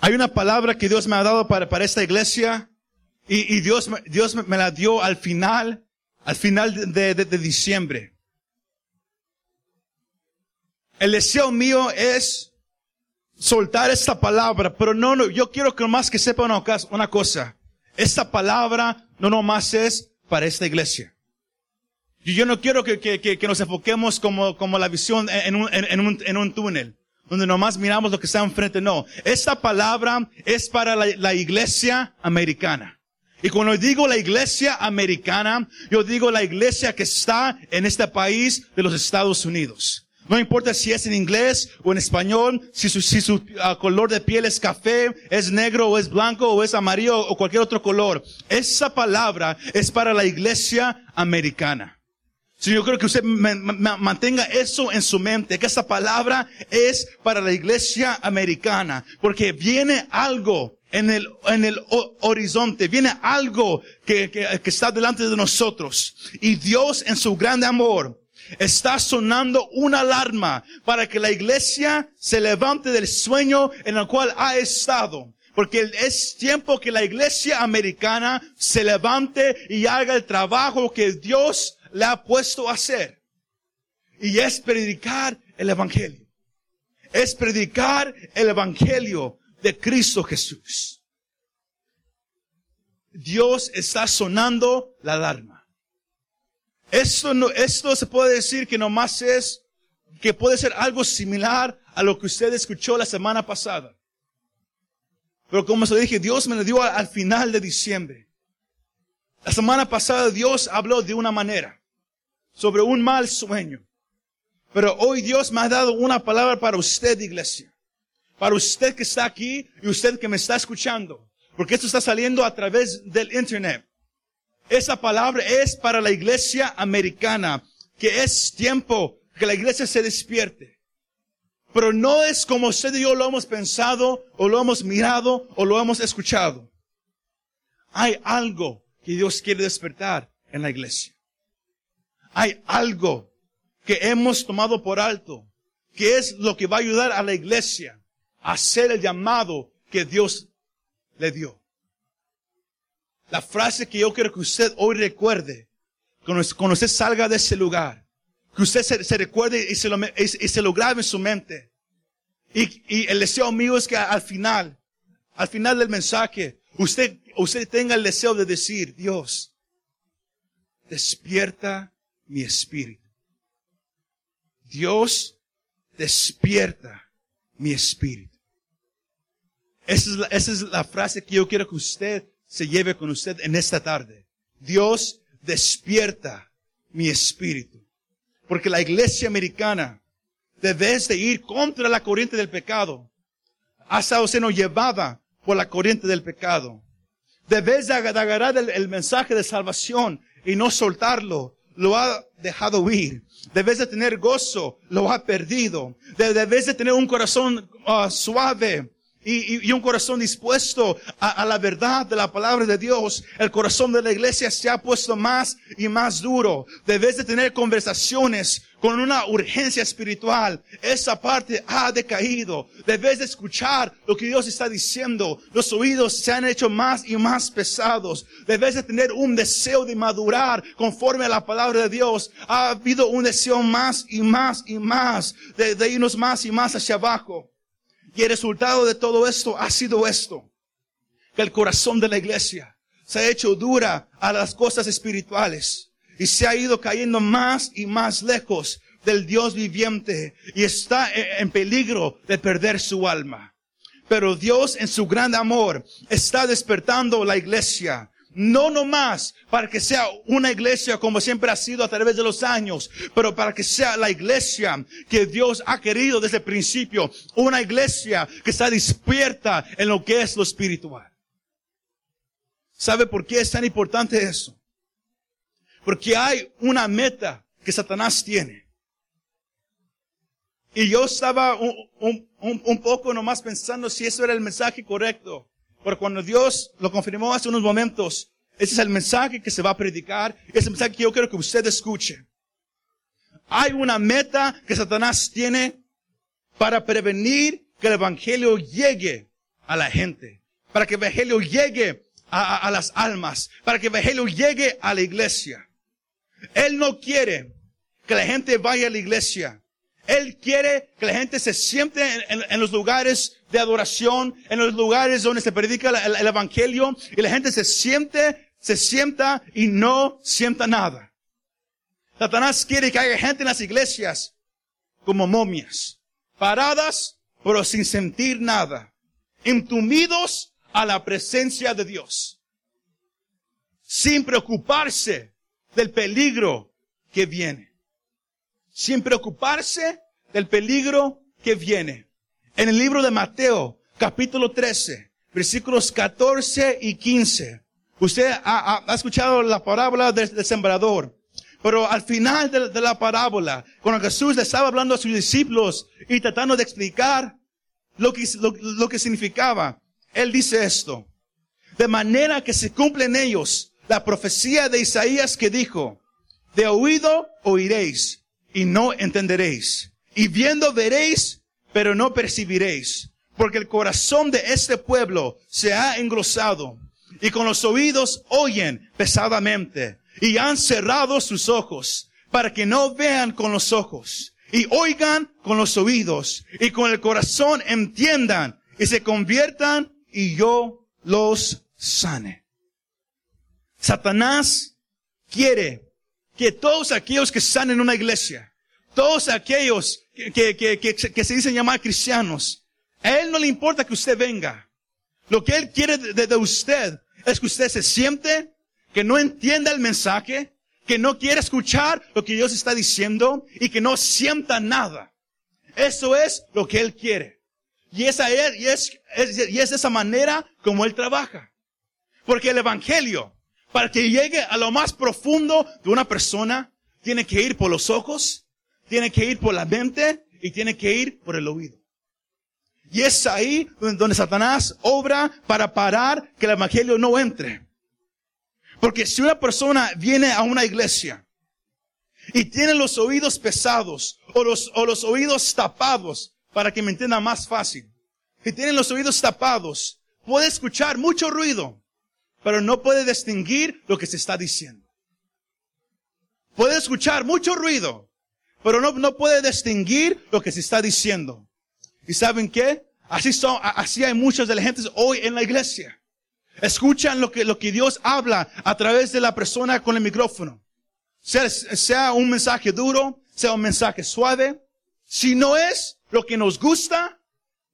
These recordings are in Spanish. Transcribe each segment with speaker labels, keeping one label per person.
Speaker 1: Hay una palabra que Dios me ha dado para, para esta iglesia y, y Dios, Dios me la dio al final, al final de, de- de diciembre. El deseo mío es soltar esta palabra, pero no, no, yo quiero que nomás que sepa una, una cosa. Esta palabra no nomás es para esta iglesia. Yo no quiero que, que, que, que nos enfoquemos como, como la visión en un, en un, en un túnel, donde nomás miramos lo que está enfrente. No, esta palabra es para la, la iglesia americana. Y cuando digo la iglesia americana, yo digo la iglesia que está en este país de los Estados Unidos. No importa si es en inglés o en español, si su, si su ah, color de piel es café, es negro o es blanco o es amarillo o cualquier otro color. Esa palabra es para la iglesia americana. Si yo creo que usted mantenga eso en su mente, que esa palabra es para la iglesia americana, porque viene algo en el, en el ho- horizonte, viene algo que, que, que está delante de nosotros. Y Dios en su grande amor está sonando una alarma para que la iglesia se levante del sueño en el cual ha estado. Porque es tiempo que la iglesia americana se levante y haga el trabajo que Dios le ha puesto a hacer. Y es predicar el evangelio. Es predicar el evangelio de Cristo Jesús. Dios está sonando la alarma. Esto no, esto se puede decir que nomás es, que puede ser algo similar a lo que usted escuchó la semana pasada. Pero como se dije, Dios me lo dio al final de diciembre. La semana pasada Dios habló de una manera sobre un mal sueño. Pero hoy Dios me ha dado una palabra para usted, iglesia. Para usted que está aquí y usted que me está escuchando. Porque esto está saliendo a través del internet. Esa palabra es para la iglesia americana, que es tiempo que la iglesia se despierte. Pero no es como usted y yo lo hemos pensado, o lo hemos mirado, o lo hemos escuchado. Hay algo que Dios quiere despertar en la iglesia. Hay algo que hemos tomado por alto, que es lo que va a ayudar a la iglesia a hacer el llamado que Dios le dio. La frase que yo quiero que usted hoy recuerde, cuando, usted salga de ese lugar, que usted se, recuerde y se, lo, y se lo grabe en su mente. Y, y el deseo mío es que al final, al final del mensaje, usted, usted tenga el deseo de decir, Dios, despierta mi espíritu. Dios, despierta mi espíritu. Esa es, la, esa es la frase que yo quiero que usted se lleve con usted en esta tarde. Dios, despierta mi espíritu. Porque la iglesia americana debes de ir contra la corriente del pecado. Ha estado siendo llevada por la corriente del pecado. Debes de ag- de agarrar el mensaje de salvación y no soltarlo. Lo ha dejado ir. Debes de tener gozo. Lo ha perdido. De- debes de tener un corazón ah, suave. Y, y- y un corazón dispuesto a, a la verdad de la palabra de Dios, el corazón de la iglesia se ha puesto más y más duro. Debes de tener conversaciones con una urgencia espiritual. Esa parte ha decaído. Debes de escuchar lo que Dios está diciendo. Los oídos se han hecho más y más pesados. Debes de tener un deseo de madurar conforme a la palabra de Dios. Ha habido un deseo más y más y más de, de irnos más y más hacia abajo. Y el resultado de todo esto ha sido esto. Que el corazón de la iglesia se ha hecho dura a las cosas espirituales y se ha ido cayendo más y más lejos del Dios viviente y está en peligro de perder su alma. Pero Dios en su gran amor está despertando la iglesia. No nomás para que sea una iglesia como siempre ha sido a través de los años, pero para que sea la iglesia que Dios ha querido desde el principio. Una iglesia que está despierta en lo que es lo espiritual. ¿Sabe por qué es tan importante eso? Porque hay una meta que Satanás tiene. Y yo estaba un, un- un- poco nomás pensando si eso era el mensaje correcto. Pero cuando Dios lo confirmó hace unos momentos, ese es el mensaje que se va a predicar, es el mensaje que yo quiero que usted escuche. Hay una meta que Satanás tiene para prevenir que el Evangelio llegue a la gente, para que el Evangelio llegue a, a, las almas, para que el Evangelio llegue a la iglesia. Él no quiere que la gente vaya a la iglesia. Él quiere que la gente se siente en, los lugares de adoración, en los lugares donde se predica el, el, Evangelio, y la gente se siente, se sienta y no sienta nada. Satanás quiere que haya gente en las iglesias como momias, paradas, pero sin sentir nada, entumidos a la presencia de Dios, sin preocuparse del peligro que viene, sin preocuparse del peligro que viene. En el libro de Mateo, capítulo 13, versículos 14 y 15, usted ha, escuchado la parábola del, sembrador. Pero al final de, la parábola, cuando Jesús le estaba hablando a sus discípulos y tratando de explicar lo que, lo que significaba, Él dice esto. De manera que se cumple en ellos la profecía de Isaías que dijo, de oído oiréis y no entenderéis. Y viendo veréis, pero no percibiréis. Porque el corazón de este pueblo se ha engrosado y con los oídos oyen pesadamente y han cerrado sus ojos para que no vean con los ojos y oigan con los oídos y con el corazón entiendan y se conviertan y yo los sane. Satanás quiere que todos aquellos que están en una iglesia, todos aquellos que, que, que, que, se dicen llamar cristianos, a él no le importa que usted venga. Lo que él quiere de, de usted es que usted se siente, que no entienda el mensaje, que no quiere escuchar lo que Dios está diciendo y que no sienta nada. Eso es lo que Él quiere. Y es, y es, y es esa manera como Él trabaja. Porque el Evangelio, para que llegue a lo más profundo de una persona, tiene que ir por los ojos, tiene que ir por la mente y tiene que ir por el oído. Y es ahí donde Satanás obra para parar que el Evangelio no entre. Porque si una persona viene a una iglesia y tiene los oídos pesados o los, o los oídos tapados, para que me entienda más fácil, si tienen los oídos tapados, puede escuchar mucho ruido, pero no puede distinguir lo que se está diciendo. Puede escuchar mucho ruido, pero no, no puede distinguir lo que se está diciendo. ¿Y saben qué? Así son, así hay muchos de la gente hoy en la iglesia. Escuchan lo que, lo que Dios habla a través de la persona con el micrófono. Sea, sea un mensaje duro, sea un mensaje suave. Si no es lo que nos gusta,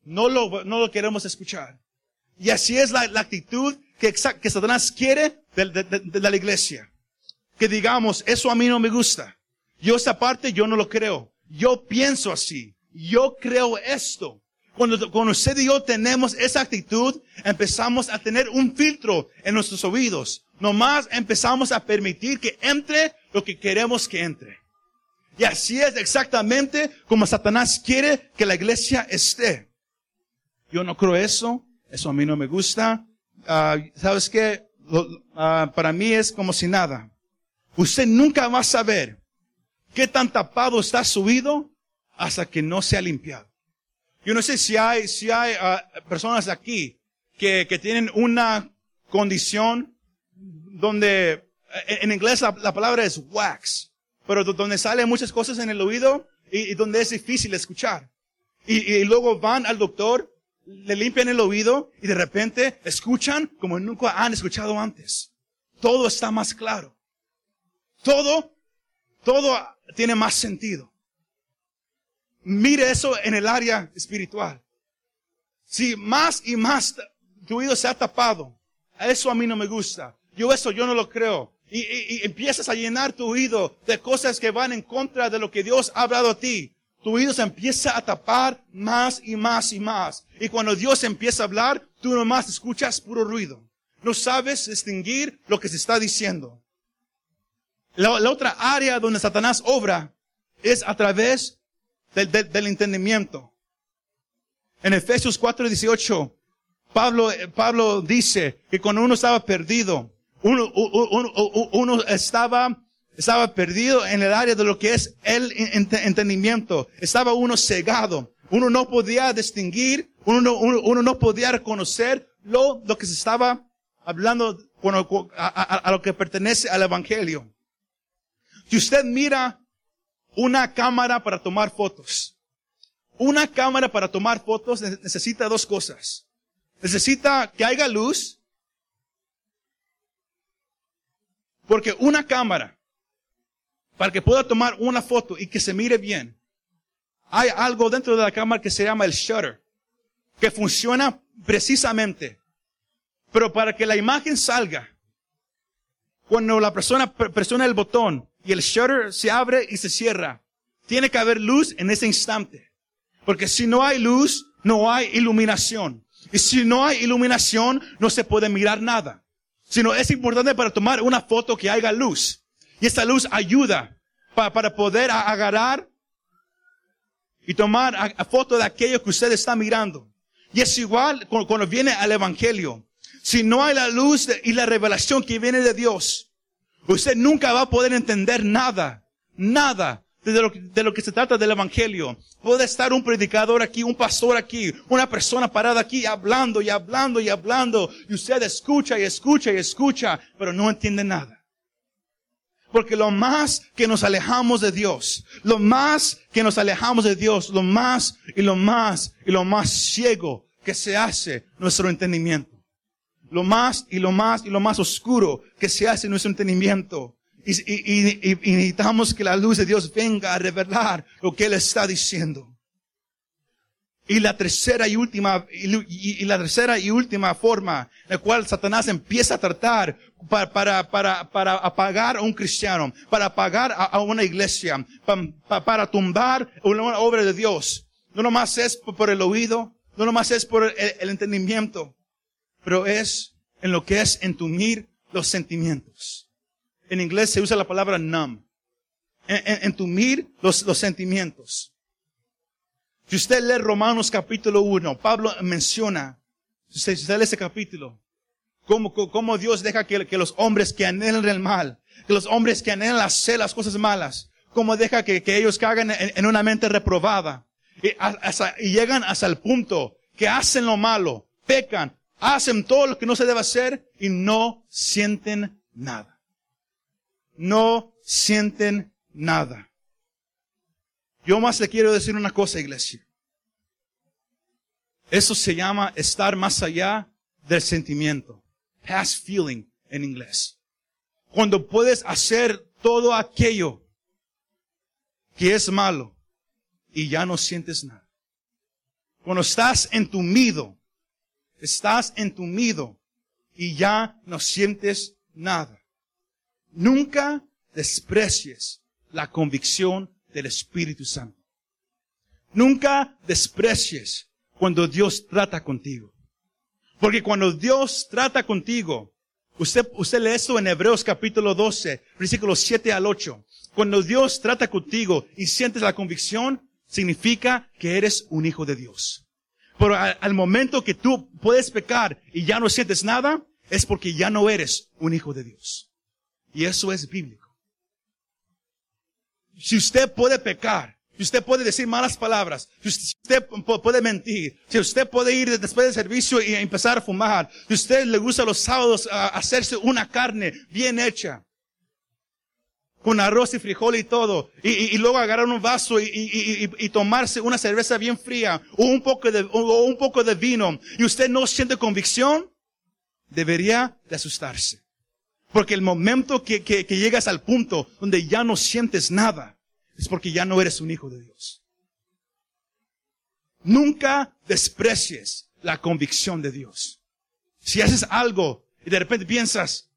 Speaker 1: no lo, no lo queremos escuchar. Y así es la, la actitud que, que Satanás quiere de, de, la iglesia. Que digamos, eso a mí no me gusta. Yo esa parte yo no lo creo. Yo pienso así. Yo creo esto. Cuando, cuando usted y yo tenemos esa actitud, empezamos a tener un filtro en nuestros oídos. Nomás empezamos a permitir que entre lo que queremos que entre. Y así es exactamente como Satanás quiere que la iglesia esté. Yo no creo eso. Eso a mí no me gusta. Uh, ¿Sabes qué? Uh, para mí es como si nada. Usted nunca va a saber qué tan tapado está su oído hasta que no sea limpiado. Yo no sé si hay, si hay uh, personas aquí que, que tienen una condición donde, en, inglés la, la, palabra es wax, pero donde salen muchas cosas en el oído y, donde es difícil escuchar. Y, luego van al doctor, le limpian el oído y de repente escuchan como nunca han escuchado antes. Todo está más claro. Todo, todo tiene más sentido. Mire eso en el área espiritual. Si más y más tu oído se ha tapado, eso a mí no me gusta. Yo eso yo no lo creo. Y, y, empiezas a llenar tu oído de cosas que van en contra de lo que Dios ha hablado a ti. Tu oído se empieza a tapar más y más y más. Y cuando Dios empieza a hablar, tú nomás escuchas puro ruido. No sabes distinguir lo que se está diciendo. La, otra área donde Satanás obra es a través del, entendimiento. En Efesios 4:18, Pablo, Pablo dice que cuando uno estaba perdido, uno, estaba, estaba perdido en el área de lo que es el entendimiento. Estaba uno cegado. Uno no podía distinguir, uno no, podía reconocer lo, que se estaba hablando a lo que pertenece al Evangelio. Si usted mira una cámara para tomar fotos, una cámara para tomar fotos necesita dos cosas. Necesita que haya luz, porque una cámara, para que pueda tomar una foto y que se mire bien, hay algo dentro de la cámara que se llama el shutter, que funciona precisamente. Pero para que la imagen salga, cuando la persona presiona el botón y el shutter se abre y se cierra, tiene que haber luz en ese instante. Porque si no hay luz, no hay iluminación. Y si no hay iluminación, no se puede mirar nada. Sino es importante para tomar una foto que haya luz. Y esta luz ayuda para poder agarrar y tomar a, foto de aquello que usted está mirando. Y es igual cuando, viene al Evangelio. Si no hay la luz y la revelación que viene de Dios, usted nunca va a poder entender nada, nada de lo, de lo que se trata del Evangelio. Puede estar un predicador aquí, un pastor aquí, una persona parada aquí hablando y hablando y hablando, y usted escucha y escucha y escucha, pero no entiende nada. Porque lo más que nos alejamos de Dios, lo más que nos alejamos de Dios, lo más y lo más y lo más ciego que se hace nuestro entendimiento. Lo más y lo más y lo más oscuro que se hace nuestro entendimiento. Y, y, y, y necesitamos que la luz de Dios venga a revelar lo que Él está diciendo. Y la tercera y última, y, la tercera y última forma en la cual Satanás empieza a tratar para, para, para, para apagar a un cristiano, para apagar a, una iglesia, para, para tumbar una obra de Dios. No nomás es por el oído, no nomás es por el, entendimiento, pero es en lo que es entumir los sentimientos. En inglés se usa la palabra numb. entumir los, los sentimientos. Si usted lee Romanos capítulo 1, Pablo menciona, si usted, lee ese capítulo, cómo, cómo Dios deja que, que, los hombres que anhelan el mal, que los hombres que anhelan hacer las cosas malas, cómo deja que, que ellos caigan en, una mente reprobada y, hasta, y llegan hasta el punto que hacen lo malo, pecan, hacen todo lo que no se debe hacer y no sienten nada. No sienten nada. Yo más le quiero decir una cosa, iglesia. Eso se llama estar más allá del sentimiento. Past feeling en inglés. Cuando puedes hacer todo aquello que es malo y ya no sientes nada. Cuando estás entumido, estás entumido y ya no sientes nada. Nunca desprecies la convicción del Espíritu Santo. Nunca desprecies cuando Dios trata contigo. Porque cuando Dios trata contigo, usted, usted lee esto en Hebreos capítulo 12, versículos 7 al 8. Cuando Dios trata contigo y sientes la convicción, significa que eres un hijo de Dios. Pero al, al momento que tú puedes pecar y ya no sientes nada, es porque ya no eres un hijo de Dios. Y eso es bíblico. Si usted puede pecar, si usted puede decir malas palabras, si usted puede mentir, si usted puede ir después del servicio y empezar a fumar, si usted le gusta los sábados hacerse una carne bien hecha, con arroz y frijol y todo, y, luego agarrar un vaso y, tomarse una cerveza bien fría, o un poco de, vino, y usted no siente convicción, debería de asustarse. Porque el momento que, llegas al punto donde ya no sientes nada, es porque ya no eres un hijo de Dios. Nunca desprecies la convicción de Dios. Si haces algo y de repente piensas,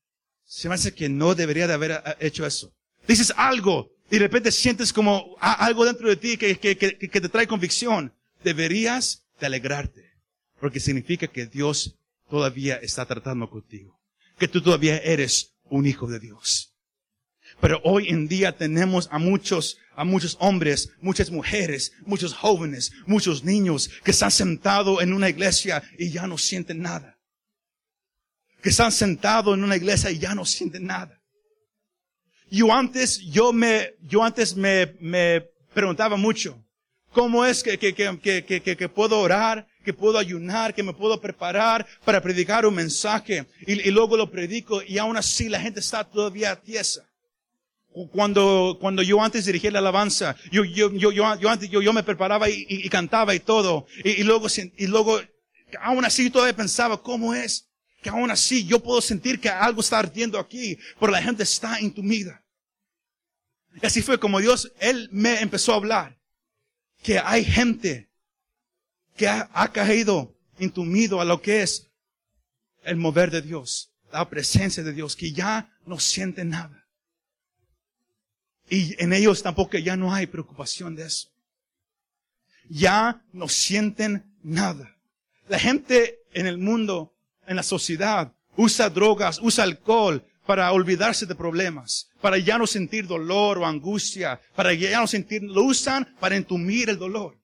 Speaker 1: se me hace que no debería de haber hecho eso. Dices algo y de repente sientes como algo dentro de ti que, que te trae convicción. Deberías de alegrarte. Porque significa que Dios todavía está tratando contigo que tú todavía eres un hijo de Dios. Pero hoy en día tenemos a muchos, a muchos hombres, muchas mujeres, muchos jóvenes, muchos niños que están sentados en una iglesia y ya no sienten nada. Que están sentados en una iglesia y ya no sienten nada. Yo antes, yo me, yo antes me, me preguntaba mucho, cómo es que, que, que, que, que, puedo orar, que puedo ayunar, que me puedo preparar para predicar un mensaje y luego lo predico y aún así la gente está todavía tiesa. Cuando, cuando yo antes dirigía la alabanza, yo, yo, yo, yo, yo antes, yo, yo me preparaba y, y, y cantaba y todo. Y, y luego, y luego, aún así todavía pensaba, ¿cómo es? Que aún así yo puedo sentir que algo está ardiendo aquí, pero la gente está intumida. Y así fue como Dios, Él me empezó a hablar. Que hay gente que ha, ha caído intumido a lo que es el mover de Dios, la presencia de Dios, que ya no siente nada. Y en ellos tampoco ya no hay preocupación de eso. Ya no sienten nada. La gente en el mundo, en la sociedad, usa drogas, usa alcohol para olvidarse de problemas, para ya no sentir dolor o angustia, para ya no sentir, lo usan para entumir el dolor.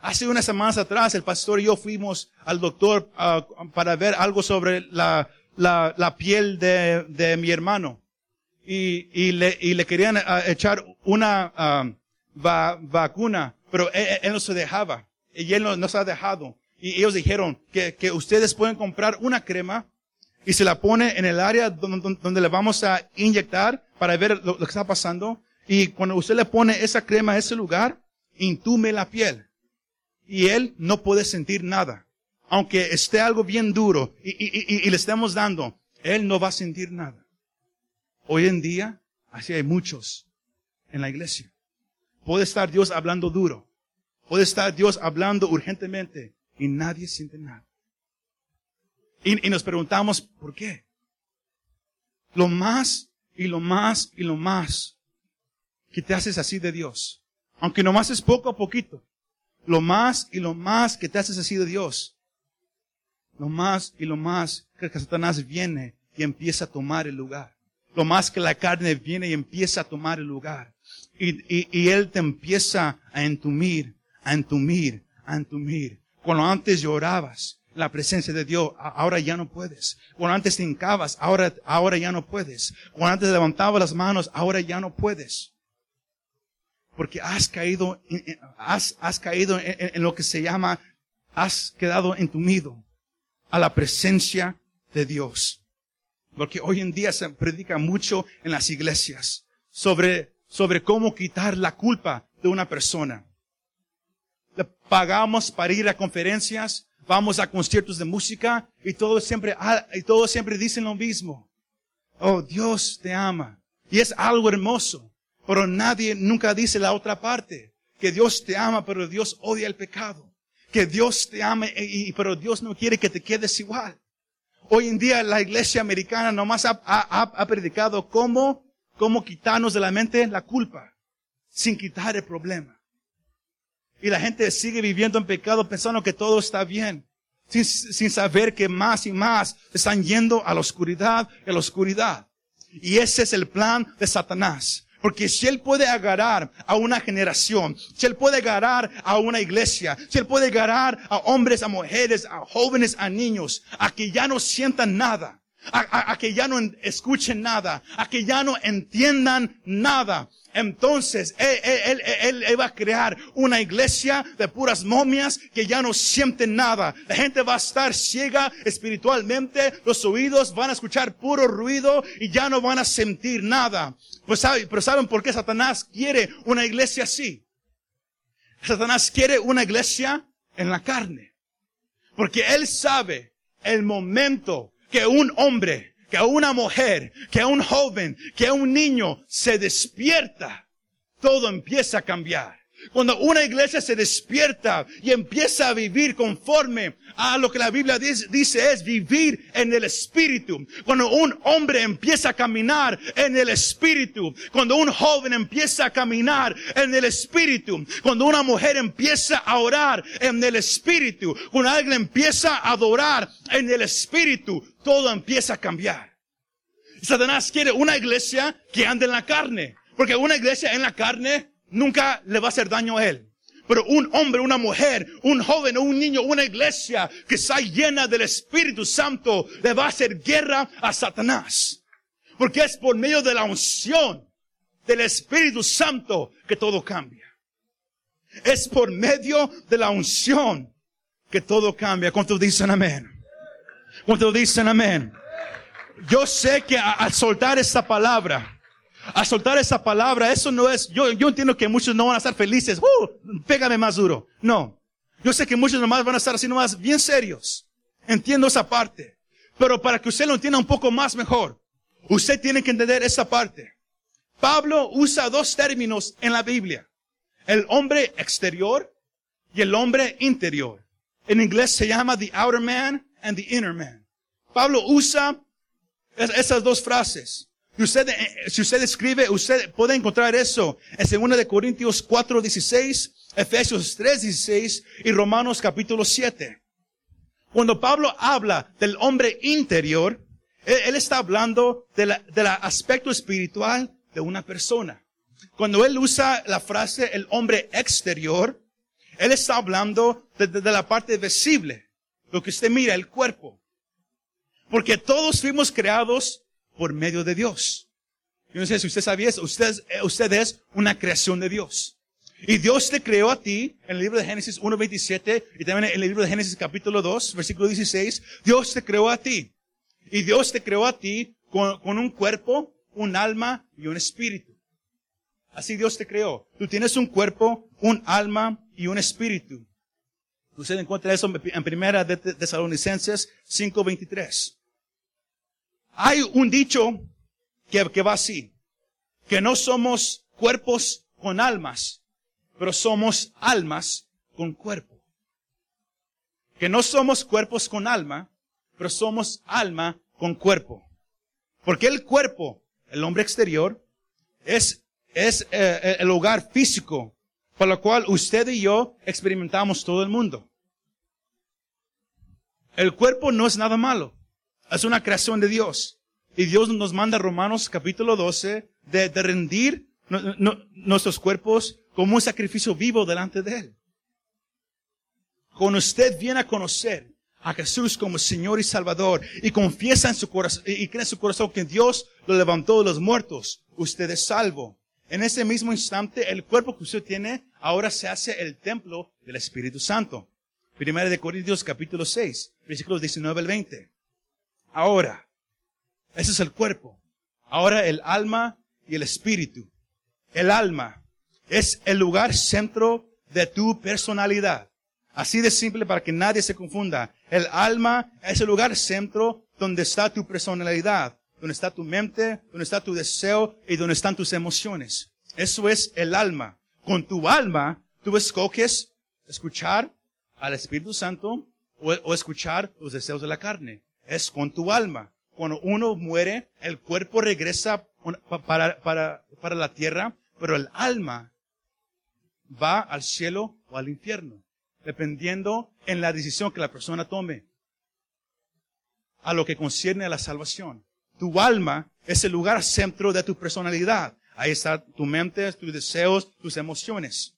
Speaker 1: Hace unas semanas atrás el pastor y yo fuimos al doctor uh, para ver algo sobre la, la, la piel de, de mi hermano y, y, le, y le querían uh, echar una uh, va, vacuna, pero él, él, no se dejaba. Y él no, no, se ha dejado. Y ellos dijeron que, que ustedes pueden comprar una crema y se la pone en el área donde, donde le vamos a inyectar para ver lo, lo, que está pasando. Y cuando usted le pone esa crema a ese lugar, intume la piel. Y él no puede sentir nada. Aunque esté algo bien duro y, y, y, y le estemos dando, él no va a sentir nada. Hoy en día, así hay muchos en la iglesia. Puede estar Dios hablando duro. Puede estar Dios hablando urgentemente y nadie siente nada. Y, nos preguntamos, ¿por qué? Lo más y lo más y lo más que te haces así de Dios. Aunque nomás es poco a poquito. Lo más y lo más que te haces así de Dios. Lo más y lo más que Satanás viene y empieza a tomar el lugar lo más que la carne viene y empieza a tomar el lugar. Y, y, y Él te empieza a entumir, a entumir, a entumir. Cuando antes llorabas, la presencia de Dios, ahora ya no puedes. Cuando antes te hincabas, ahora, ahora ya no puedes. Cuando antes levantabas las manos, ahora ya no puedes. Porque has caído, has, has caído en, en lo que se llama, has quedado entumido a la presencia de Dios. Porque hoy en día se predica mucho en las iglesias sobre, sobre cómo quitar la culpa de una persona. Le pagamos para ir a conferencias, vamos a conciertos de música y todos siempre, ah, y todos siempre dicen lo mismo. Oh, Dios te ama. Y es algo hermoso. Pero nadie nunca dice la otra parte. Que Dios te ama, pero Dios odia el pecado. Que Dios te ama, y, pero Dios no quiere que te quedes igual. Hoy en día la iglesia americana nomás ha, ha, predicado cómo, cómo quitarnos de la mente la culpa, sin quitar el problema. Y la gente sigue viviendo en pecado pensando que todo está bien, sin, sin saber que más y más están yendo a la oscuridad a la oscuridad. Y ese es el plan de Satanás. Porque si Él puede agarrar a una generación, si Él puede agarrar a una iglesia, si Él puede agarrar a hombres, a mujeres, a jóvenes, a niños, a que ya no sientan nada, a, a, a que ya no escuchen nada, a que ya no entiendan nada, entonces él, él, él, él, va a crear una iglesia de puras momias que ya no sienten nada. La gente va a estar ciega espiritualmente, los oídos van a escuchar puro ruido y ya no van a sentir nada. Pues pero ¿saben por qué Satanás quiere una iglesia así? Satanás quiere una iglesia en la carne. Porque él sabe el momento que un hombre que una mujer, que un joven, que un niño se despierta, todo empieza a cambiar. Cuando una iglesia se despierta y empieza a vivir conforme a lo que la Biblia dice, es vivir en el Espíritu. Cuando un hombre empieza a caminar en el Espíritu. Cuando un joven empieza a caminar en el Espíritu. Cuando una mujer empieza a orar en el Espíritu. Cuando alguien empieza a adorar en el Espíritu. Todo empieza a cambiar. Satanás quiere una iglesia que ande en la carne. Porque una iglesia en la carne nunca le va a hacer daño a él. Pero un hombre, una mujer, un joven o un niño, una iglesia que está llena del Espíritu Santo le va a hacer guerra a Satanás. Porque es por medio de la unción del Espíritu Santo que todo cambia. Es por medio de la unción que todo cambia. ¿Cuántos dicen amén? ¿Cuántos dicen amén? Yo sé que al soltar esta palabra, a soltar esa palabra, eso no es, yo, yo entiendo que muchos no van a estar felices, uh, pégame más duro. No. Yo sé que muchos nomás van a estar así nomás bien serios. Entiendo esa parte. Pero para que usted lo entienda un poco más mejor, usted tiene que entender esa parte. Pablo usa dos términos en la Biblia. El hombre exterior y el hombre interior. En inglés se llama the outer man and the inner man. Pablo usa esas dos frases. Usted, eh, si usted escribe, usted puede encontrar eso en 2 de Corintios 4, 16, Efesios 3, 16 y Romanos capítulo 7. Cuando Pablo habla del hombre interior, él, está hablando del aspecto espiritual de una persona. Cuando él usa la frase el hombre exterior, él está hablando de, de la parte visible, lo que usted mira, el cuerpo. Porque todos fuimos creados por medio de Dios. Yo no sé si usted sabía eso. Usted, eh, usted es una creación de Dios. Y Dios te creó a ti, en el libro de Génesis 1.27 y también en el libro de Génesis capítulo 2, versículo 16, Dios te creó a ti. Y Dios te creó a ti con, con un cuerpo, un alma y un espíritu. Así Dios te creó. Tú tienes un cuerpo, un alma y un espíritu. Usted encuentra eso en primera de Tesalonicenses 5.23. Hay un dicho que, que va así, que no somos cuerpos con almas, pero somos almas con cuerpo. Que no somos cuerpos con alma, pero somos alma con cuerpo. Porque el cuerpo, el hombre exterior, es, es eh, eh, el hogar físico por lo cual usted y yo experimentamos todo el mundo. El cuerpo no es nada malo. Es una creación de Dios. Y Dios nos manda Romanos capítulo 12 de, rendir nuestros cuerpos como un sacrificio vivo delante de Él. Cuando usted viene a conocer a Jesús como Señor y Salvador y confiesa en su corazón y cree en su corazón que Dios lo levantó de los muertos, usted es salvo. En ese mismo instante, el cuerpo que usted tiene ahora se hace el templo del Espíritu Santo. Primera de Corintios capítulo 6, versículos 19 al 20. Ahora, ese es el cuerpo. Ahora el alma y el espíritu. El alma es el lugar centro de tu personalidad. Así de simple para que nadie se confunda. El alma es el lugar centro donde está tu personalidad, donde está tu mente, donde está tu deseo y donde están tus emociones. Eso es el alma. Con tu alma, tú escoges escuchar al Espíritu Santo o, escuchar los deseos de la carne. Es con tu alma. Cuando uno muere, el cuerpo regresa para, para, para la tierra, pero el alma va al cielo o al infierno, dependiendo en la decisión que la persona tome a lo que concierne a la salvación. Tu alma es el lugar centro de tu personalidad. Ahí está tu mente, tus deseos, tus emociones.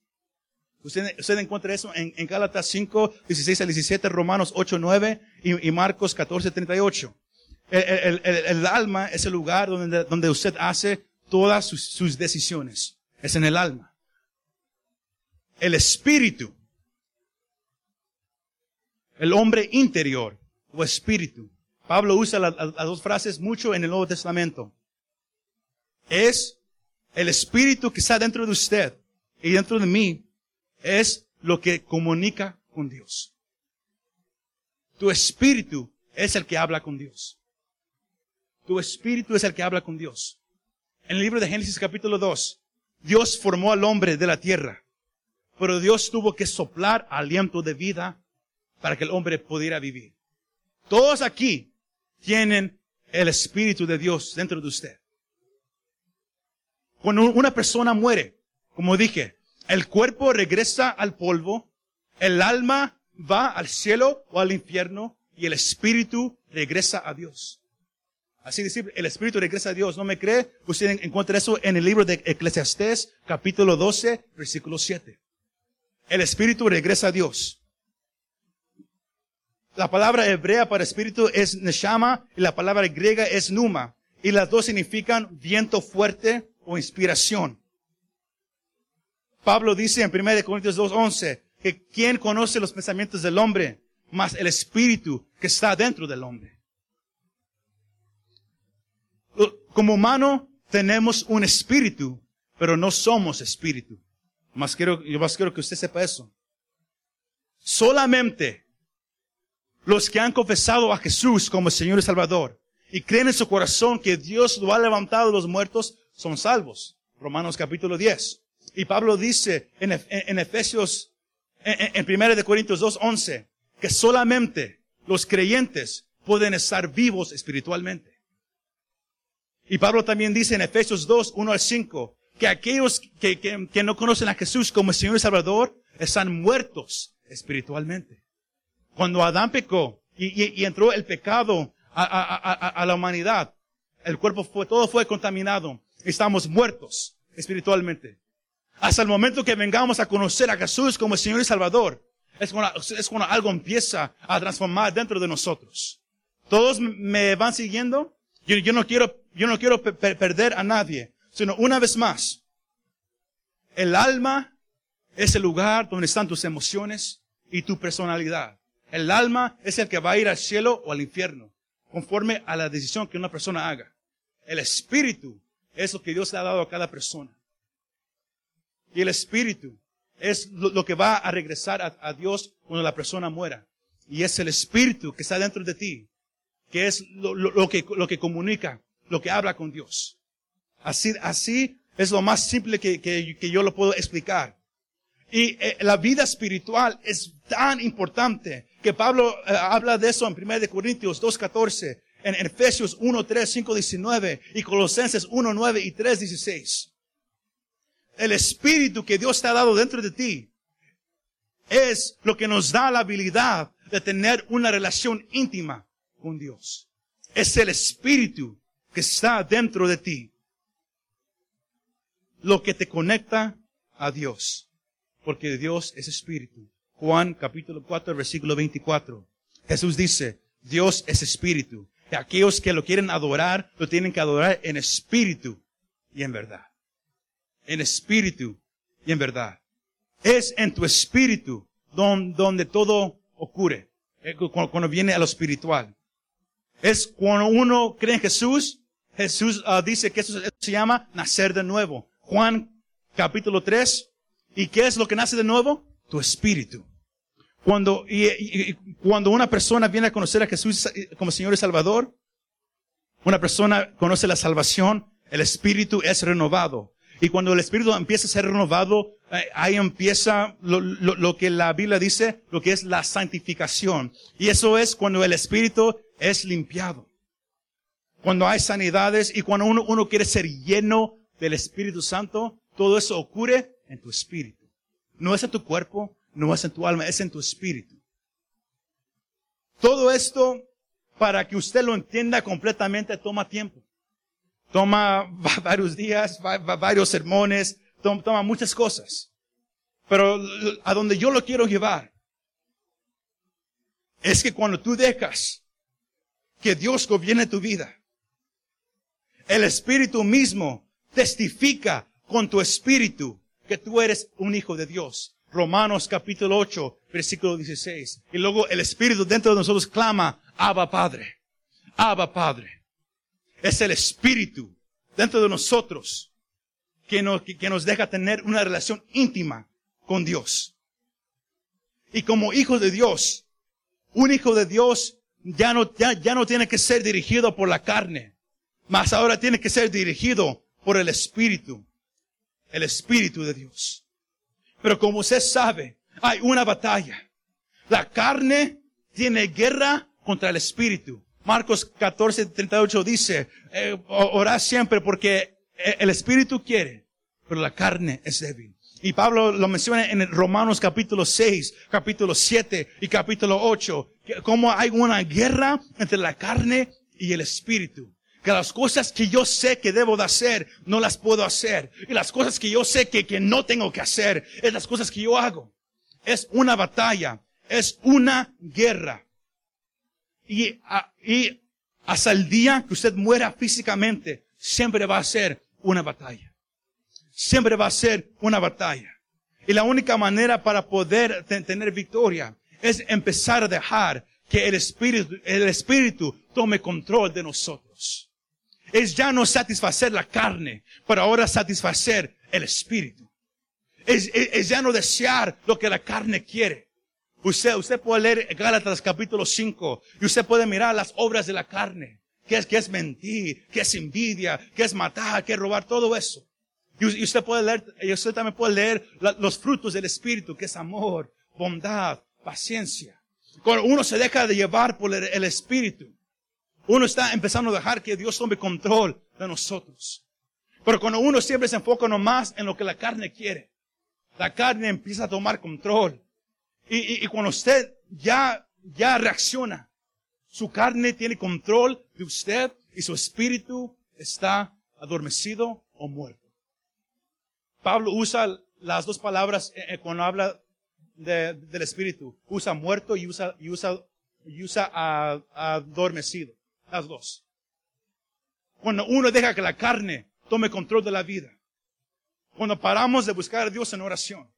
Speaker 1: Usted, usted encuentra eso en, en Gálatas 5, 16 al 17, Romanos 8, 9 y, y Marcos 14, 38. El, el, el, el, alma es el lugar donde, donde usted hace todas sus, sus decisiones. Es en el alma. El espíritu. El hombre interior o espíritu. Pablo usa las dos frases mucho en el Nuevo Testamento. Es el espíritu que está dentro de usted y dentro de mí es lo que comunica con Dios. Tu espíritu es el que habla con Dios. Tu espíritu es el que habla con Dios. En el libro de Génesis capítulo 2, Dios formó al hombre de la tierra, pero Dios tuvo que soplar aliento de vida para que el hombre pudiera vivir. Todos aquí tienen el espíritu de Dios dentro de usted. Cuando una persona muere, como dije, el cuerpo regresa al polvo, el alma va al cielo o al infierno y el espíritu regresa a Dios. Así decir, el espíritu regresa a Dios. ¿No me cree? Usted encuentra eso en el libro de Eclesiastés, capítulo 12, versículo 7. El espíritu regresa a Dios. La palabra hebrea para espíritu es neshama y la palabra griega es numa. Y las dos significan viento fuerte o inspiración. Pablo dice en 1 Corintios 2.11 que quien conoce los pensamientos del hombre, más el espíritu que está dentro del hombre. Como humano tenemos un espíritu, pero no somos espíritu. Más quiero, yo más quiero que usted sepa eso. Solamente los que han confesado a Jesús como Señor y Salvador y creen en su corazón que Dios lo ha levantado de los muertos son salvos. Romanos capítulo 10. Y Pablo dice en, Efesios, en, en 1 de Corintios 2, 11, que solamente los creyentes pueden estar vivos espiritualmente. Y Pablo también dice en Efesios 2, 1 al 5, que aquellos que, no conocen a Jesús como Señor y Salvador están muertos espiritualmente. Cuando Adán pecó y, entró el pecado a, a, la humanidad, el cuerpo fue, todo fue contaminado. Estamos muertos espiritualmente. Hasta el momento que vengamos a conocer a Jesús como Señor y Salvador, es cuando, es cuando algo empieza a transformar dentro de nosotros. ¿Todos me van siguiendo? Yo, yo no quiero, yo no quiero perder a nadie, sino una vez más, el alma es el lugar donde están tus emociones y tu personalidad. El alma es el que va a ir al cielo o al infierno, conforme a la decisión que una persona haga. El espíritu es lo que Dios le ha dado a cada persona. Y el espíritu es lo, que va a regresar a, Dios cuando la persona muera. Y es el espíritu que está dentro de ti, que es lo, que, lo que comunica, lo que habla con Dios. Así, así es lo más simple que, que, yo lo puedo explicar. Y eh, la vida espiritual es tan importante que Pablo eh, habla de eso en 1 Corintios 2.14, en Efesios 1, 3, 5, 19 y Colosenses 1, 9 y 3, 16. El espíritu que Dios te ha dado dentro de ti es lo que nos da la habilidad de tener una relación íntima con Dios. Es el espíritu que está dentro de ti lo que te conecta a Dios. Porque Dios es espíritu. Juan capítulo 4 versículo 24. Jesús dice, Dios es espíritu aquellos que lo quieren adorar, lo tienen que adorar en espíritu y en verdad. En espíritu y en verdad. Es en tu espíritu donde, todo ocurre. Eh, cuando, viene a lo espiritual. Es cuando uno cree en Jesús, Jesús ah, dice que eso se llama nacer de nuevo. Juan capítulo 3. ¿Y qué es lo que nace de nuevo? Tu espíritu. Cuando, cuando una persona viene a conocer a Jesús como Señor y Salvador, una persona conoce la salvación, el espíritu es renovado. Y cuando el espíritu empieza a ser renovado, eh, ahí empieza lo, que la Biblia dice, lo que es la santificación. Y eso es cuando el espíritu es limpiado. Cuando hay sanidades y cuando uno, uno quiere ser lleno del Espíritu Santo, todo eso ocurre en tu espíritu. No es en tu cuerpo, no es en tu alma, es en tu espíritu. Todo esto, para que usted lo entienda completamente, toma tiempo. Toma varios días, varios sermones, toma muchas cosas. Pero a donde yo lo quiero llevar es que cuando tú dejas que Dios gobierne tu vida, el Espíritu mismo testifica con tu espíritu que tú eres un hijo de Dios. Romanos capítulo 8, versículo 16. Y luego el Espíritu dentro de nosotros clama, Abba Padre, Abba Padre. Es el Espíritu dentro de nosotros que nos, que nos deja tener una relación íntima con Dios. Y como hijos de Dios, un hijo de Dios ya no, ya, ya no tiene que ser dirigido por la carne, mas ahora tiene que ser dirigido por el Espíritu, el Espíritu de Dios. Pero como usted sabe, hay una batalla. La carne tiene guerra contra el espíritu. Marcos 14, 38 dice, eh, siempre porque eh, el espíritu quiere, pero la carne es débil. Y Pablo lo menciona en Romanos capítulo 6, capítulo 7 y capítulo 8, como hay una guerra entre la carne y el espíritu que las cosas que yo sé que debo de hacer, no las puedo hacer. Y las cosas que yo sé que, que no tengo que hacer, es las cosas que yo hago. Es una batalla, es una guerra. Y, y hasta el día que usted muera físicamente, siempre va a ser una batalla. Siempre va a ser una batalla. Y la única manera para poder tener victoria es empezar a dejar que el Espíritu, el Espíritu tome control de nosotros. Es ya no satisfacer la carne, pero ahora satisfacer el Espíritu. Es, es, ya no desear lo que la carne quiere. Usted, usted puede leer Gálatas capítulo 5 y usted puede mirar las obras de la carne. ¿Qué es, qué es mentir? ¿Qué es envidia? ¿Qué es matar? ¿Qué es robar? Todo eso. Y usted puede leer, y usted también puede leer los frutos del Espíritu, que es amor, bondad, paciencia. Cuando uno se deja de llevar por el, Espíritu, uno está empezando a dejar que Dios tome control de nosotros. Pero cuando uno siempre se enfoca nomás en lo que la carne quiere, la carne empieza a tomar control. Y, y, cuando usted ya, ya reacciona, su carne tiene control de usted y su espíritu está adormecido o muerto. Pablo usa las dos palabras eh, eh, cuando habla del espíritu. Usa muerto y usa, y usa, y usa adormecido. Las dos. Cuando uno deja que la carne tome control de la vida. Cuando paramos de buscar a Dios en oración.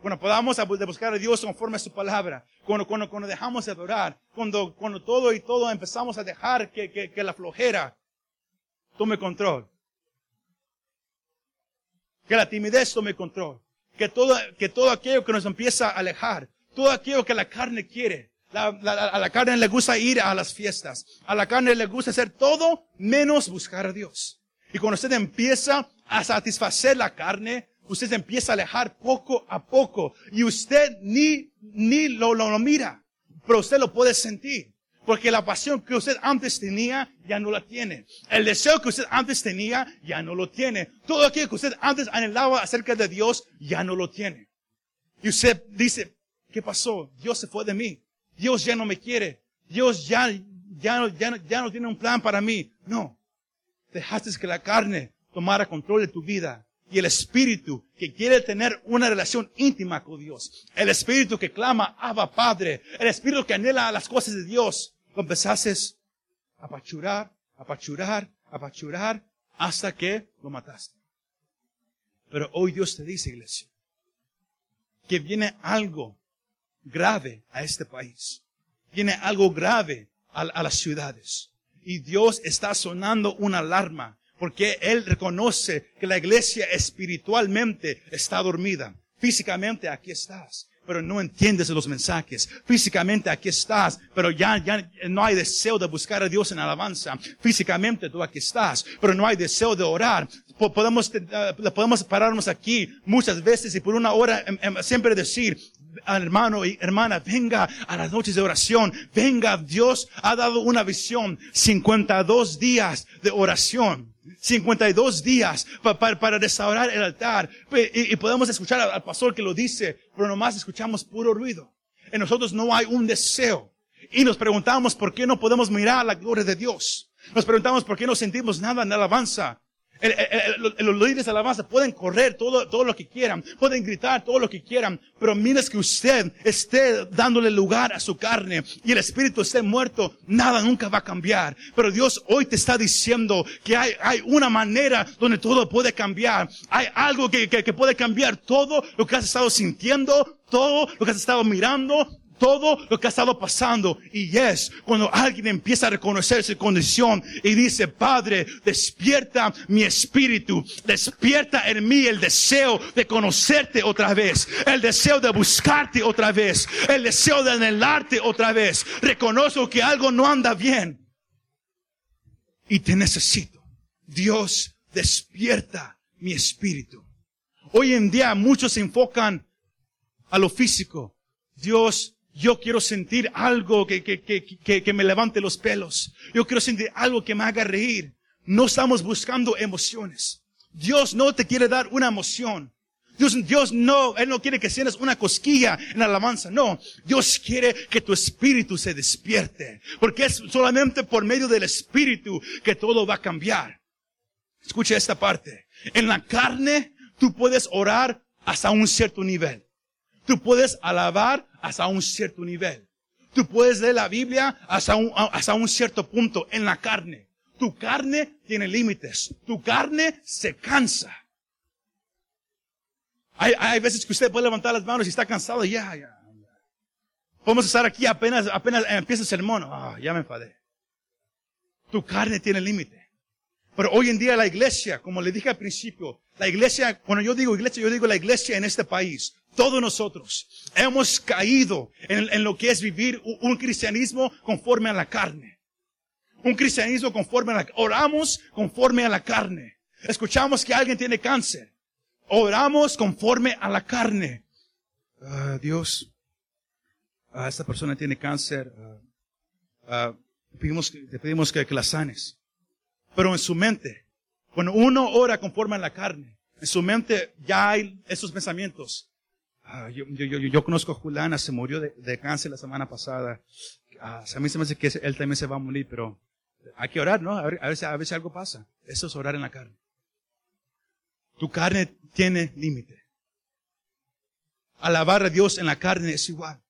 Speaker 1: Cuando podamos buscar a Dios conforme a su palabra. Cuando, cuando, cuando dejamos de adorar. Cuando, cuando todo y todo empezamos a dejar que, que, que la flojera tome control. Que la timidez tome control. Que todo, que todo aquello que nos empieza a alejar. Todo aquello que la carne quiere. a la carne le gusta ir a las fiestas. A la carne le gusta hacer todo menos buscar a Dios. Y cuando usted empieza a satisfacer la carne, usted empieza a alejar poco a poco. Y usted ni, ni lo, lo, lo mira. Pero usted lo puede sentir. Porque la pasión que usted antes tenía ya no la tiene. El deseo que usted antes tenía ya no lo tiene. Todo aquello que usted antes anhelaba acerca de Dios ya no lo tiene. Y usted dice, ¿qué pasó? Dios se fue de mí. Dios ya no me quiere. Dios ya, ya, ya, ya no tiene un plan para mí. No. Dejaste que la carne tomara control de tu vida y el espíritu que quiere tener una relación íntima con Dios, el espíritu que clama, Abba Padre, el espíritu que anhela las cosas de Dios, lo empezaste a apachurar, apachurar, apachurar, hasta que lo mataste. Pero hoy Dios te dice, iglesia, que viene algo grave a este país. Viene algo grave a las ciudades. Y Dios está sonando una alarma porque Él reconoce que la iglesia espiritualmente está dormida. Físicamente aquí estás pero no entiendes los mensajes. Físicamente aquí estás, pero ya, ya no hay deseo de buscar a Dios en alabanza. Físicamente tú aquí estás, pero no hay deseo de orar. Podemos, eh, podemos pararnos aquí muchas veces y por una hora em, em, siempre decir, hermano y hermana, venga a las noches de oración. Venga, Dios ha dado una visión. 52 días de oración. 52 días para, para restaurar el altar. Y, podemos escuchar al, pastor que lo dice, pero nomás escuchamos puro ruido. En nosotros no hay un deseo. Y nos preguntamos por qué no podemos mirar la gloria de Dios. Nos preguntamos por qué no sentimos nada en la alabanza los líderes de alabanza pueden correr todo, todo lo que quieran, pueden gritar todo lo que quieran, pero mientras que usted esté dándole lugar a su carne y el espíritu esté muerto, nada nunca va a cambiar. Pero Dios hoy te está diciendo que hay, hay una manera donde todo puede cambiar. Hay algo que, que, que puede cambiar todo lo que has estado sintiendo, todo lo que has estado mirando, todo lo que ha estado pasando. Y es cuando alguien empieza a reconocer su condición y dice, Padre, despierta mi espíritu, despierta en mí el deseo de conocerte otra vez, el deseo de buscarte otra vez, el deseo de anhelarte otra vez. Reconozco que algo no anda bien y te necesito. Dios, despierta mi espíritu. Hoy en día muchos se enfocan a lo físico. Dios, yo quiero sentir algo que, que, que, que, me levante los pelos. Yo quiero sentir algo que me haga reír. No estamos buscando emociones. Dios no te quiere dar una emoción. Dios, Dios no, Él no quiere que sientas una cosquilla en la alabanza. No, Dios quiere que tu espíritu se despierte. Porque es solamente por medio del espíritu que todo va a cambiar. Escucha esta parte. En la carne, tú puedes orar hasta un cierto nivel. Tú puedes alabar hasta un cierto nivel. Tú puedes leer la Biblia hasta un, hasta un cierto punto en la carne. Tu carne tiene límites. Tu carne se cansa. Hay, hay veces que usted puede levantar las manos y está cansado, ya, ya. Podemos estar aquí apenas, apenas empieza el sermón. Ah, ya me enfadé. Tu carne tiene límite. Pero hoy en día la iglesia, como le dije al principio, la iglesia, cuando yo digo iglesia, yo digo la iglesia en este país. Todos nosotros hemos caído en, lo que es vivir un, cristianismo conforme a la carne. Un cristianismo conforme a la, oramos conforme a la carne. Escuchamos que alguien tiene cáncer. Oramos conforme a la carne. Ah, Dios, ah, esta persona tiene cáncer. ah, pedimos, te pedimos que, que la sanes. Pero en su mente, cuando uno ora conforme a la carne, en su mente ya hay esos pensamientos. Ah, yo, yo, yo, yo conozco a Juliana, se murió de, de cáncer la semana pasada. Ah, a mí se me hace que él también se va a morir, pero hay que orar, ¿no? A ver, a ver si, a ver si algo pasa. Eso es orar en la carne. Tu carne tiene límite. Alabar a Dios en la carne es igual.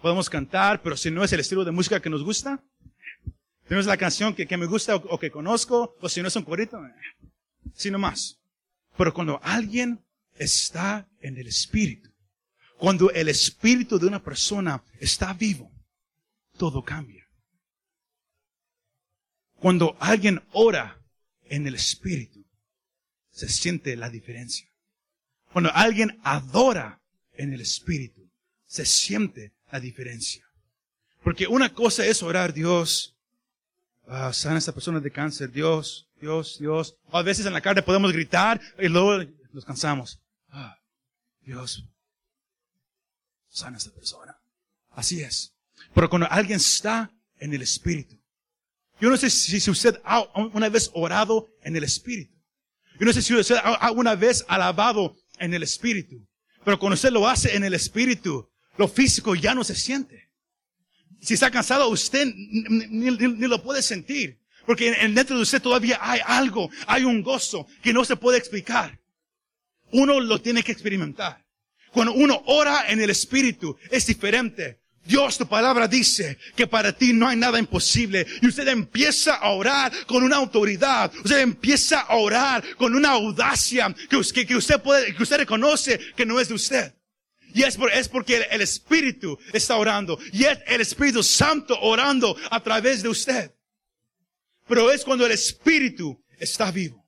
Speaker 1: Podemos cantar, pero si no es el estilo de música que nos gusta, si no es la canción que, que me gusta o, o que conozco, o si no es un corito, eh, sino más. Pero cuando alguien está en el espíritu, cuando el espíritu de una persona está vivo, todo cambia. Cuando alguien ora en el espíritu, se siente la diferencia. Cuando alguien adora en el espíritu, se siente la diferencia. Porque una cosa es orar, Dios, ah, sana a esta persona de cáncer, Dios, Dios, Dios. A veces en la carne podemos gritar y luego nos cansamos. Ah, Dios, sana esta persona. Así es. Pero cuando alguien está en el espíritu, yo no sé si, usted ha una vez orado en el espíritu. Yo no sé si usted ha una vez alabado en el espíritu. Pero cuando usted lo hace en el espíritu, lo físico ya no se siente. Si está cansado, usted ni lo puede sentir. Porque en, en dentro de usted todavía hay algo, hay un gozo que no se puede explicar. Uno lo tiene que experimentar. Cuando uno ora en el Espíritu, es diferente. Dios, tu palabra dice que para ti no hay nada imposible. Y usted empieza a orar con una autoridad. Usted empieza a orar con una audacia que, us- que- que usted puede, que usted reconoce que no es de usted. Y es, por- es porque el Espíritu está orando. Y es el Espíritu Santo orando a través de usted. Pero es cuando el Espíritu está vivo.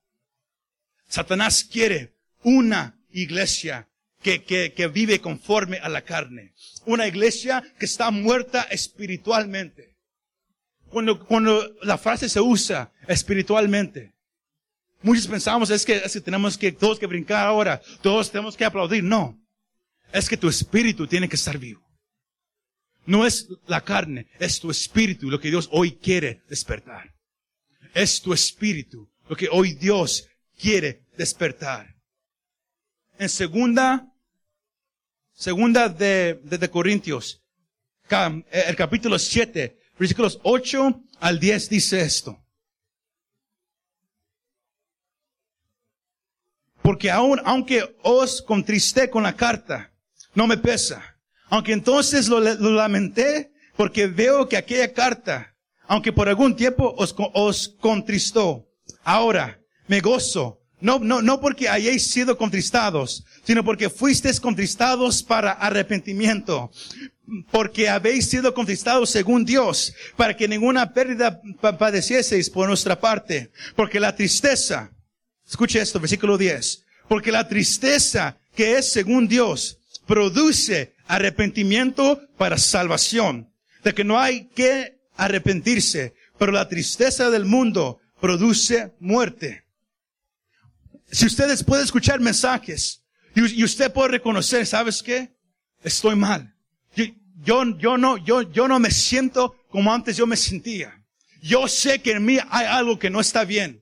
Speaker 1: Satanás quiere una iglesia que, que, que vive conforme a la carne. Una iglesia que está muerta espiritualmente. Cuando, cuando la frase se usa espiritualmente, muchos pensamos es que, es que tenemos que, todos que brincar ahora, todos tenemos que aplaudir. No. Es que tu espíritu tiene que estar vivo. No es la carne, es tu espíritu lo que Dios hoy quiere despertar. Es tu espíritu lo que hoy Dios quiere despertar. En segunda, segunda de, de, de Corintios, eh, el capítulo 7, versículos 8 al 10 dice esto. Porque aun, aunque os contristé con la carta, no me pesa. Aunque entonces lo, lo lamenté, porque veo que aquella carta, aunque por algún tiempo os, os contristó, ahora me gozo, no, no, no porque hayáis sido contristados, sino porque fuisteis contristados para arrepentimiento, porque habéis sido contristados según Dios, para que ninguna pérdida pa- padecieseis por nuestra parte, porque la tristeza, Escuche esto, versículo 10. Porque la tristeza que es según Dios produce arrepentimiento para salvación. De que no hay que arrepentirse, pero la tristeza del mundo produce muerte. Si ustedes pueden escuchar mensajes y, usted puede reconocer, ¿sabes qué? Estoy mal. Yo, yo, no, yo, yo no me siento como antes yo me sentía. Yo sé que en mí hay algo que no está bien.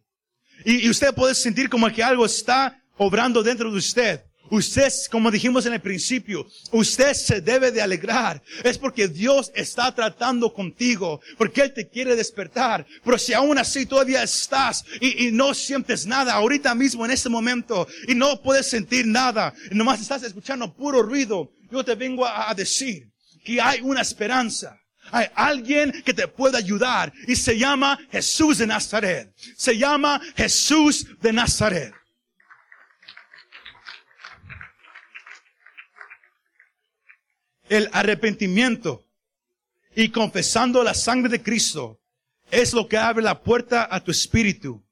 Speaker 1: Y usted puede sentir como que algo está obrando dentro de usted. Usted, como dijimos en el principio, usted se debe de alegrar. Es porque Dios está tratando contigo, porque Él te quiere despertar. Pero si aún así todavía estás y, no sientes nada ahorita mismo en este momento y no puedes sentir nada, nomás estás escuchando puro ruido, yo te vengo a, a decir que hay una esperanza. Hay alguien que te puede ayudar y se llama Jesús de Nazaret. Se llama Jesús de Nazaret. El arrepentimiento y confesando la sangre de Cristo es lo que abre la puerta a tu espíritu,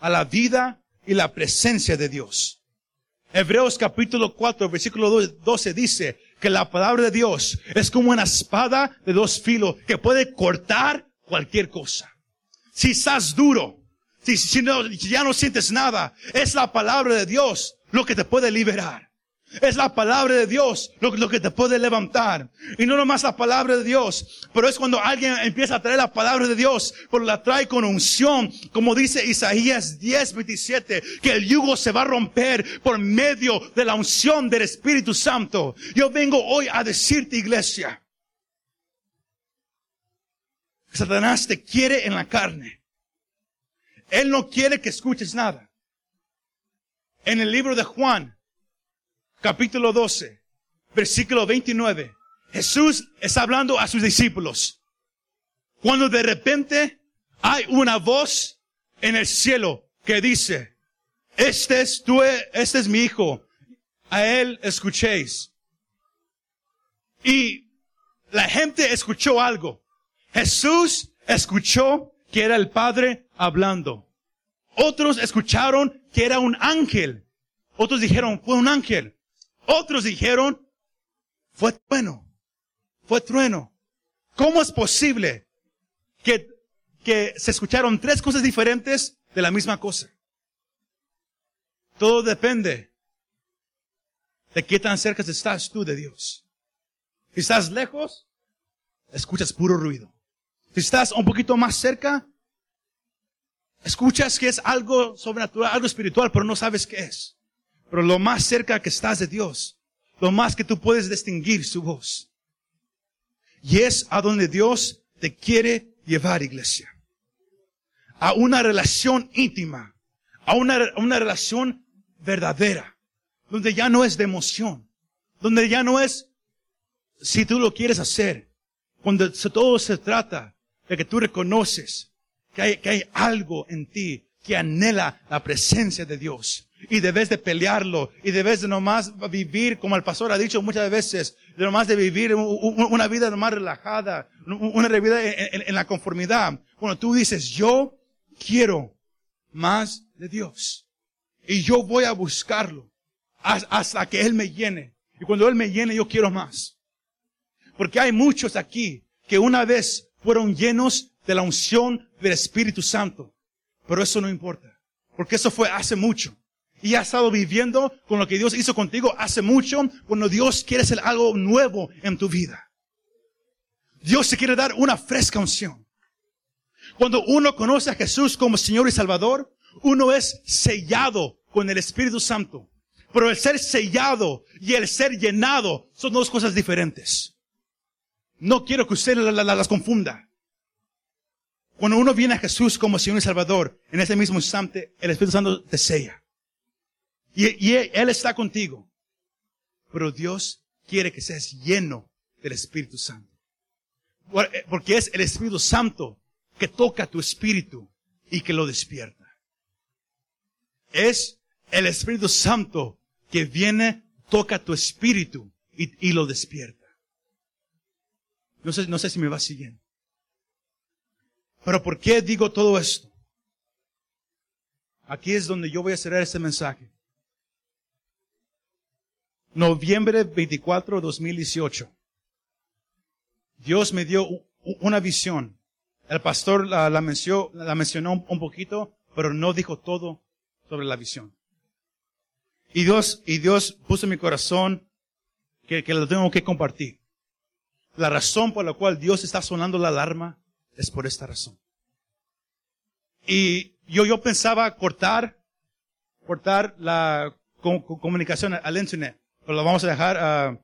Speaker 1: a la vida y la presencia de Dios. Hebreos capítulo 4, versículo 12 dice que la palabra de Dios es como una espada de dos filos que puede cortar cualquier cosa. Si estás duro, si, si, ya no sientes nada, es la palabra de Dios lo que te puede liberar. Es la palabra de Dios lo, que te puede levantar. Y no nomás la palabra de Dios, pero es cuando alguien empieza a traer la palabra de Dios, pero la trae con unción, como dice Isaías 10, 27, que el yugo se va a romper por medio de la unción del Espíritu Santo. Yo vengo hoy a decirte, iglesia, Satanás te quiere en la carne. Él no quiere que escuches nada. En el libro de Juan, capítulo 12, versículo 29, Jesús está hablando a sus discípulos. Cuando de repente hay una voz en el cielo que dice, este es tú, este es mi hijo, a él escuchéis. Y la gente escuchó algo. Jesús escuchó que era el Padre hablando. Otros escucharon que era un ángel. Otros dijeron, fue un ángel. Otros dijeron, fue trueno. Fue trueno. ¿Cómo es posible que, que se escucharon tres cosas diferentes de la misma cosa? Todo depende de qué tan cerca estás tú de Dios. Si estás lejos, escuchas puro ruido. Si estás un poquito más cerca, escuchas que es algo sobrenatural, algo espiritual, pero no sabes qué es. Pero lo más cerca que estás de Dios, lo más que tú puedes distinguir su voz. Y es a donde Dios te quiere llevar, iglesia. A una relación íntima, a una, una relación verdadera, donde ya no es de emoción, donde ya no es si tú lo quieres hacer, cuando todo se trata de que tú reconoces que hay, que hay algo en ti que anhela la presencia de Dios. Y debes de pelearlo. Y debes de nomás vivir, como el pastor ha dicho muchas veces, de nomás de vivir una vida más relajada, una vida en, en la conformidad. Cuando tú dices, yo quiero más de Dios. Y yo voy a buscarlo hasta que Él me llene. Y cuando Él me llene, yo quiero más. Porque hay muchos aquí que una vez fueron llenos de la unción del Espíritu Santo. Pero eso no importa. Porque eso fue hace mucho. Y has estado viviendo con lo que Dios hizo contigo hace mucho cuando Dios quiere hacer algo nuevo en tu vida. Dios se quiere dar una fresca unción. Cuando uno conoce a Jesús como Señor y Salvador, uno es sellado con el Espíritu Santo. Pero el ser sellado y el ser llenado son dos cosas diferentes. No quiero que usted las confunda. Cuando uno viene a Jesús como Señor y Salvador, en ese mismo instante, el Espíritu Santo te sella. Y, Él está contigo. Pero Dios quiere que seas lleno del Espíritu Santo. Porque es el Espíritu Santo que toca tu espíritu y que lo despierta. Es el Espíritu Santo que viene, toca tu espíritu y, y lo despierta. No sé, no sé si me va siguiendo. Pero ¿por qué digo todo esto? Aquí es donde yo voy a cerrar este mensaje. Noviembre 24, 2018. Dios me dio una visión. El pastor la, mencionó un poquito, pero no dijo todo sobre la visión. Y Dios, y Dios puso en mi corazón que, que lo tengo que compartir. La razón por la cual Dios está sonando la alarma es por esta razón. Y yo, yo pensaba cortar, cortar la comunicación al internet, pero lo vamos a dejar uh,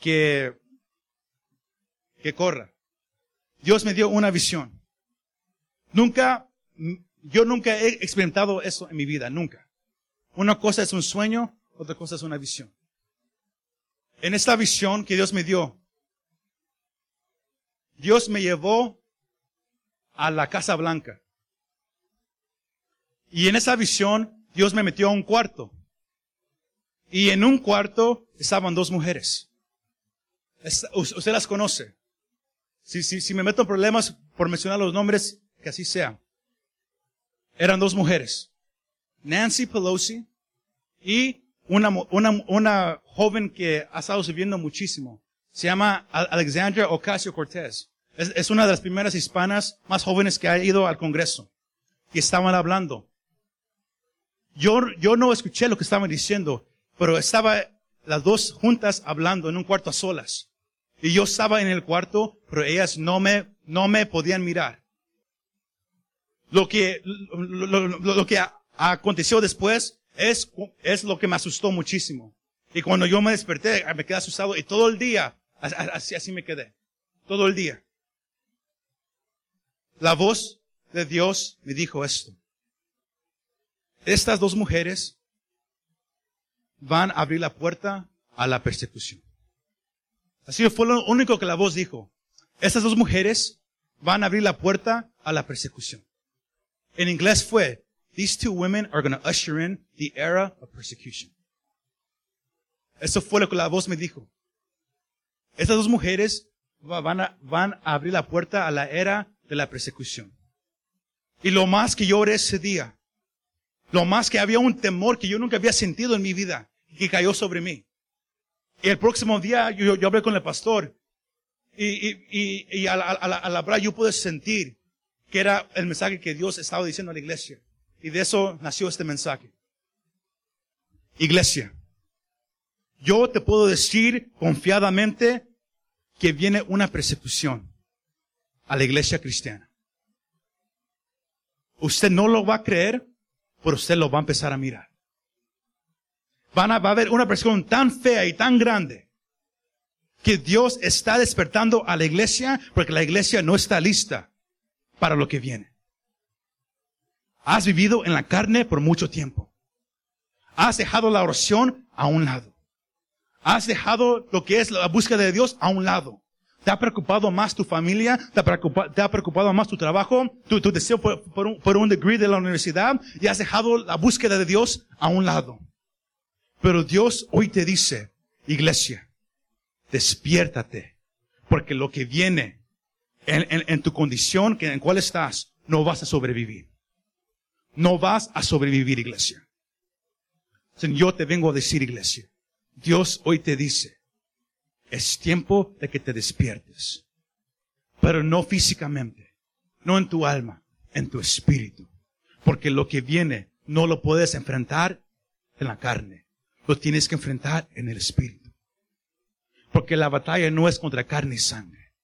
Speaker 1: que, que corra. Dios me dio una visión. Nunca, yo nunca he experimentado eso en mi vida, nunca. Una cosa es un sueño, otra cosa es una visión. En esta visión que Dios me dio, Dios me llevó a la Casa Blanca. Y en esa visión, Dios me metió a un cuarto. Y en un cuarto estaban dos mujeres. Es- us- usted las conoce. Si, si, si me meto en problemas por mencionar los nombres, que así sea. Eran dos mujeres. Nancy Pelosi y una, una, una joven que ha estado sirviendo muchísimo. Se llama Al- Alexandra Ocasio Cortez. Es, es una de las primeras hispanas más jóvenes que ha ido al Congreso. Y estaban hablando. Yo, yo no escuché lo que estaban diciendo, pero estaba las dos juntas hablando en un cuarto a solas. Y yo estaba en el cuarto, pero ellas no me, no me podían mirar. Lo que, lo, lo- lo- que aconteció después es, es lo que me asustó muchísimo. Y cuando yo me desperté, me quedé asustado y todo el día, as- as- así, así me quedé. Todo el día. La voz de Dios me dijo esto. Estas dos mujeres van a abrir la puerta a la persecución. Así fue lo único que la voz dijo. Estas dos mujeres van a abrir la puerta a la persecución. En inglés fue, these two women are going to usher in the era of persecution. Eso fue lo que la voz me dijo. Estas dos mujeres va- van a, van a abrir la puerta a la era de la persecución. Y lo más que yo ese día, lo más que había un temor que yo nunca había sentido en mi vida, que cayó sobre mí. Y el próximo día yo, yo hablé con el pastor y, y, y, y al, al, al hablar yo pude sentir que era el mensaje que Dios estaba diciendo a la iglesia. Y de eso nació este mensaje. Iglesia, yo te puedo decir confiadamente que viene una persecución a la iglesia cristiana. Usted no lo va a creer, pero usted lo va a empezar a mirar. Van a, va a haber una persecución tan fea y tan grande que Dios está despertando a la iglesia porque la iglesia no está lista para lo que viene. Has vivido en la carne por mucho tiempo. Has dejado la oración a un lado. Has dejado lo que es la búsqueda de Dios a un lado. ¿Te ha preocupado más tu familia? ¿Te ha preocupado, más tu trabajo? ¿Tu, deseo por, por un, degree de la universidad? Y has dejado la búsqueda de Dios a un lado. Pero Dios hoy te dice, iglesia, despiértate. Porque lo que viene en, en, tu condición en cual estás, no vas a sobrevivir. No vas a sobrevivir, iglesia. Yo te vengo a decir, iglesia, Dios hoy te dice, es tiempo de que te despiertes. Pero no físicamente, no en tu alma, en tu espíritu. Porque lo que viene no lo puedes enfrentar en la carne. Lo tienes que enfrentar en el espíritu. Porque la batalla no es contra carne y sangre.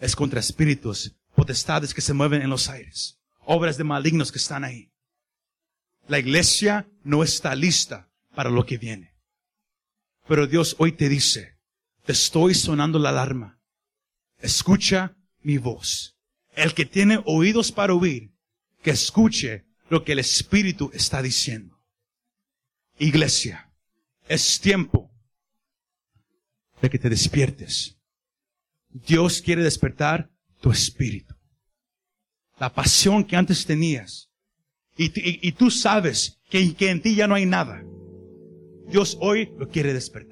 Speaker 1: Es contra espíritus, potestades que se mueven en los aires. Obras de malignos que están ahí. La iglesia no está lista para lo que viene. Pero Dios hoy te dice, te estoy sonando la alarma. Escucha mi voz. El que tiene oídos para oír, que escuche lo que el Espíritu está diciendo. Iglesia, es tiempo de que te despiertes. Dios quiere despertar tu espíritu. La pasión que antes tenías. Y, tú sabes que, que en ti ya no hay nada. Dios hoy lo quiere despertar.